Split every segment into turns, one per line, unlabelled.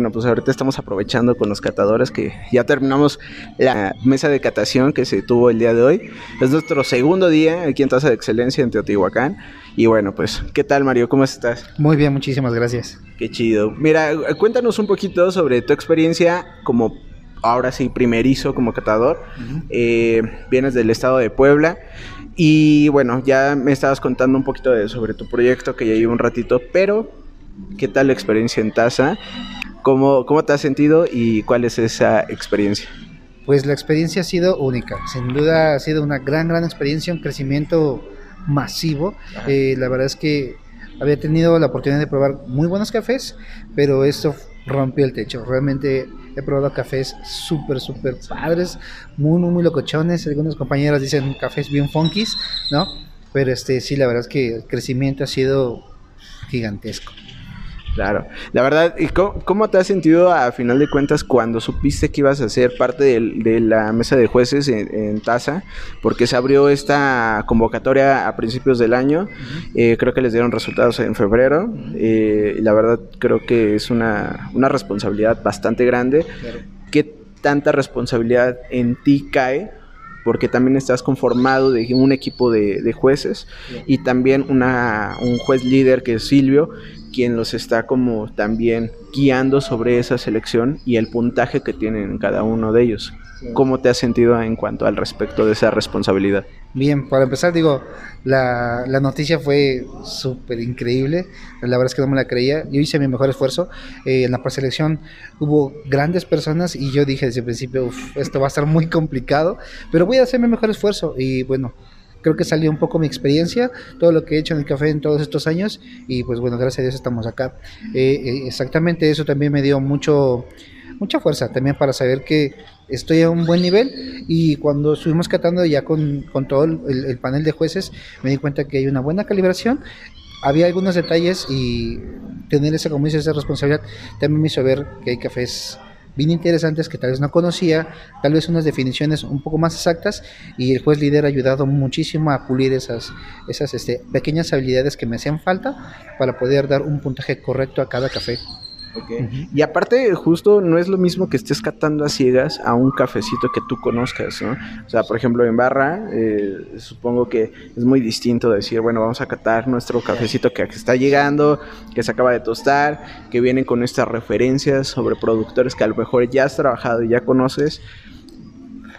bueno, pues ahorita estamos aprovechando con los catadores que ya terminamos la mesa de catación que se tuvo el día de hoy. Es nuestro segundo día aquí en Taza de Excelencia en Teotihuacán. Y bueno, pues, ¿qué tal Mario? ¿Cómo estás?
Muy bien, muchísimas gracias.
Qué chido. Mira, cuéntanos un poquito sobre tu experiencia como ahora sí primerizo como catador. Eh, vienes del estado de Puebla. Y bueno, ya me estabas contando un poquito de, sobre tu proyecto que ya llevo un ratito, pero ¿qué tal la experiencia en Taza? ¿Cómo, ¿Cómo te has sentido y cuál es esa experiencia?
Pues la experiencia ha sido única, sin duda ha sido una gran, gran experiencia, un crecimiento masivo. Eh, la verdad es que había tenido la oportunidad de probar muy buenos cafés, pero esto rompió el techo. Realmente he probado cafés súper, súper padres, muy, muy, muy locochones. Algunos compañeros dicen cafés bien funkies, ¿no? Pero este sí, la verdad es que el crecimiento ha sido gigantesco.
Claro, la verdad, ¿y cómo, te has sentido a final de cuentas cuando supiste que ibas a ser parte de, la mesa de jueces en, TASA? Porque se abrió esta convocatoria a principios del año, eh, creo que les dieron resultados en febrero, eh, y la verdad creo que es una, responsabilidad bastante grande. ¿Qué tanta responsabilidad en ti cae porque también estás conformado de un equipo de, jueces y también una, un juez líder que es Silvio, quien los está como también guiando sobre esa selección y el puntaje que tienen cada uno de ellos. ¿Cómo te has sentido en cuanto al respecto de esa responsabilidad?
Bien, para empezar digo, la, la noticia fue súper increíble, la verdad es que no me la creía, yo hice mi mejor esfuerzo, eh, en la preselección hubo grandes personas y yo dije desde el principio, esto va a estar muy complicado, pero voy a hacer mi mejor esfuerzo y bueno, creo que salió un poco mi experiencia, todo lo que he hecho en el café en todos estos años. Y pues bueno, gracias a Dios estamos acá. Eh, eh, exactamente eso también me dio mucho mucha fuerza también para saber que estoy a un buen nivel y cuando estuvimos catando ya con, todo el, panel de jueces me di cuenta que hay una buena calibración había algunos detalles y tener esa como esa responsabilidad también me hizo ver que hay cafés bien interesantes que tal vez no conocía, tal vez unas definiciones un poco más exactas y el juez líder ha ayudado muchísimo a pulir esas, esas este, pequeñas habilidades que me hacían falta para poder dar un puntaje correcto a cada café.
Y aparte, justo no es lo mismo que estés catando a ciegas a un cafecito que tú conozcas, ¿no? O sea, por ejemplo, en barra, eh, supongo que es muy distinto decir, bueno, vamos a catar nuestro cafecito que está llegando, que se acaba de tostar, que vienen con estas referencias sobre productores que a lo mejor ya has trabajado y ya conoces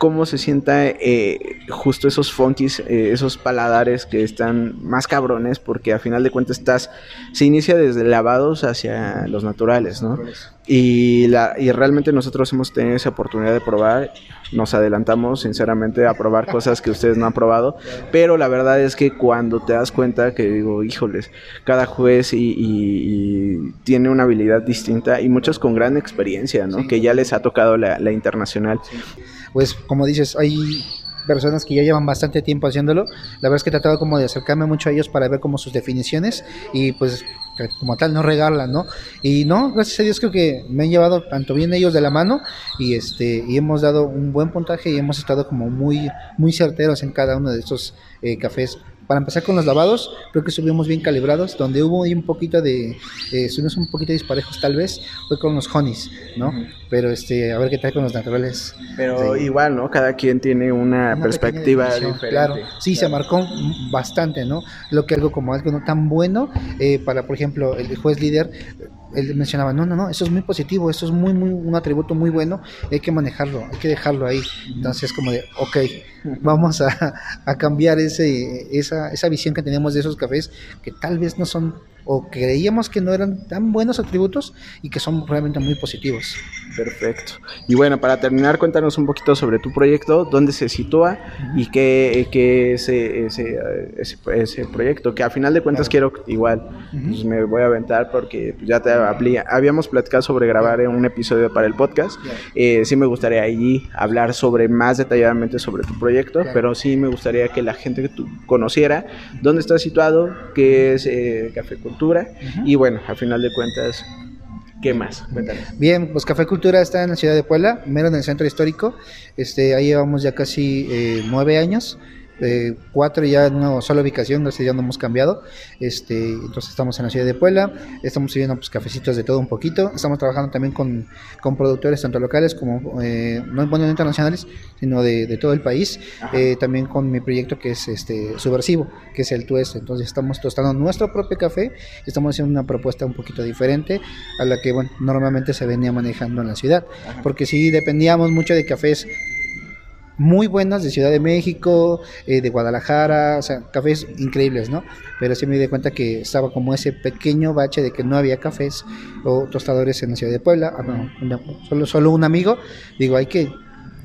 cómo se sienta eh, justo esos funkies, eh, esos paladares que están más cabrones, porque a final de cuentas estás, se inicia desde lavados hacia los naturales, ¿no? Y, la, y realmente nosotros hemos tenido esa oportunidad de probar, nos adelantamos sinceramente a probar cosas que ustedes no han probado, pero la verdad es que cuando te das cuenta que digo, híjoles, cada juez y, tiene una habilidad distinta y muchos con gran experiencia, ¿no? Que ya les ha tocado la, la internacional
pues como dices, hay personas que ya llevan bastante tiempo haciéndolo. La verdad es que he tratado como de acercarme mucho a ellos para ver como sus definiciones y pues como tal no regalan, ¿no? Y no, gracias a Dios creo que me han llevado tanto bien ellos de la mano y este y hemos dado un buen puntaje y hemos estado como muy muy certeros en cada uno de estos eh, cafés para empezar con los lavados, creo que estuvimos bien calibrados. Donde hubo un poquito de, eh, estuvimos un poquito disparejos tal vez, fue con los honeys, ¿no? Pero este, a ver qué tal con los naturales.
Pero igual, ¿no? Cada quien tiene una, perspectiva diferente.
Claro, sí, se marcó bastante, ¿no? Lo que algo como algo no tan bueno, eh, para, por ejemplo, el juez líder él mencionaba, no, no, no, eso es muy positivo, eso es muy, muy, un atributo muy bueno, hay que manejarlo, hay que dejarlo ahí. Entonces, como de, ok, vamos a, a cambiar ese, esa, esa visión que tenemos de esos cafés, que tal vez no son o creíamos que no eran tan buenos atributos y que son realmente muy positivos.
Perfecto. Y bueno, para terminar, cuéntanos un poquito sobre tu proyecto, dónde se sitúa y qué, qué ese, ese, ese, proyecto, que a final de cuentas quiero igual, pues me voy a aventar porque ya te habíamos platicado sobre grabar un episodio para el podcast. Eh, sí me gustaría allí hablar sobre más detalladamente sobre tu proyecto, pero sí me gustaría que la gente que tú conociera dónde está situado, qué es eh, Café Cultura y bueno, al final de cuentas ¿Qué más?
Bien, pues Café Cultura está en la ciudad de Puebla, mero en el centro histórico. Este, ahí llevamos ya casi eh, nueve años. Eh, cuatro ya en una sola ubicación, gracias ya no hemos cambiado. Este, entonces estamos en la ciudad de Puebla, estamos sirviendo pues cafecitos de todo un poquito, estamos trabajando también con, con productores tanto locales como eh, no, bueno, internacionales, sino de, de todo el país, eh, también con mi proyecto que es este subversivo, que es el tueste. Entonces estamos tostando nuestro propio café, estamos haciendo una propuesta un poquito diferente a la que bueno, normalmente se venía manejando en la ciudad, porque si dependíamos mucho de cafés muy buenos de Ciudad de México, eh, de Guadalajara, o sea, cafés increíbles, ¿no? Pero sí me di cuenta que estaba como ese pequeño bache de que no había cafés o tostadores en la ciudad de Puebla, ah, solo, solo un amigo, digo, hay que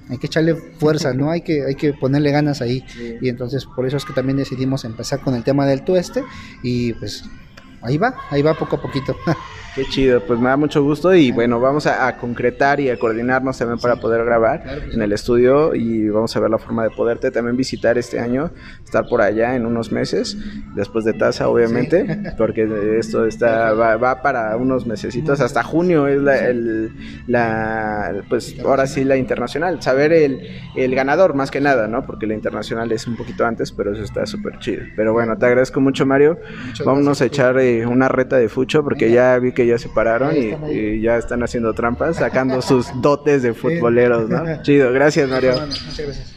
hay que echarle fuerza, ¿no? Hay que, hay que ponerle ganas ahí. Y entonces por eso es que también decidimos empezar con el tema del tueste y pues ahí va, ahí va poco a poquito.
Qué chido, pues me da mucho gusto y bueno, vamos a, concretar y a coordinarnos también para poder grabar en el estudio y vamos a ver la forma de poderte también visitar este año, estar por allá en unos meses, después de tasa obviamente, porque esto está va, para unos mesecitos, hasta junio es la, el, la, pues ahora sí la internacional, saber el, el ganador más que nada, ¿no? Porque la internacional es un poquito antes, pero eso está súper chido. Pero bueno, te agradezco mucho Mario, vámonos a echar eh, una reta de fucho porque ya vi que ya se pararon y, ya están haciendo trampas, sacando sus dotes de futboleros, ¿no? Chido, gracias Mario. Muchas gracias.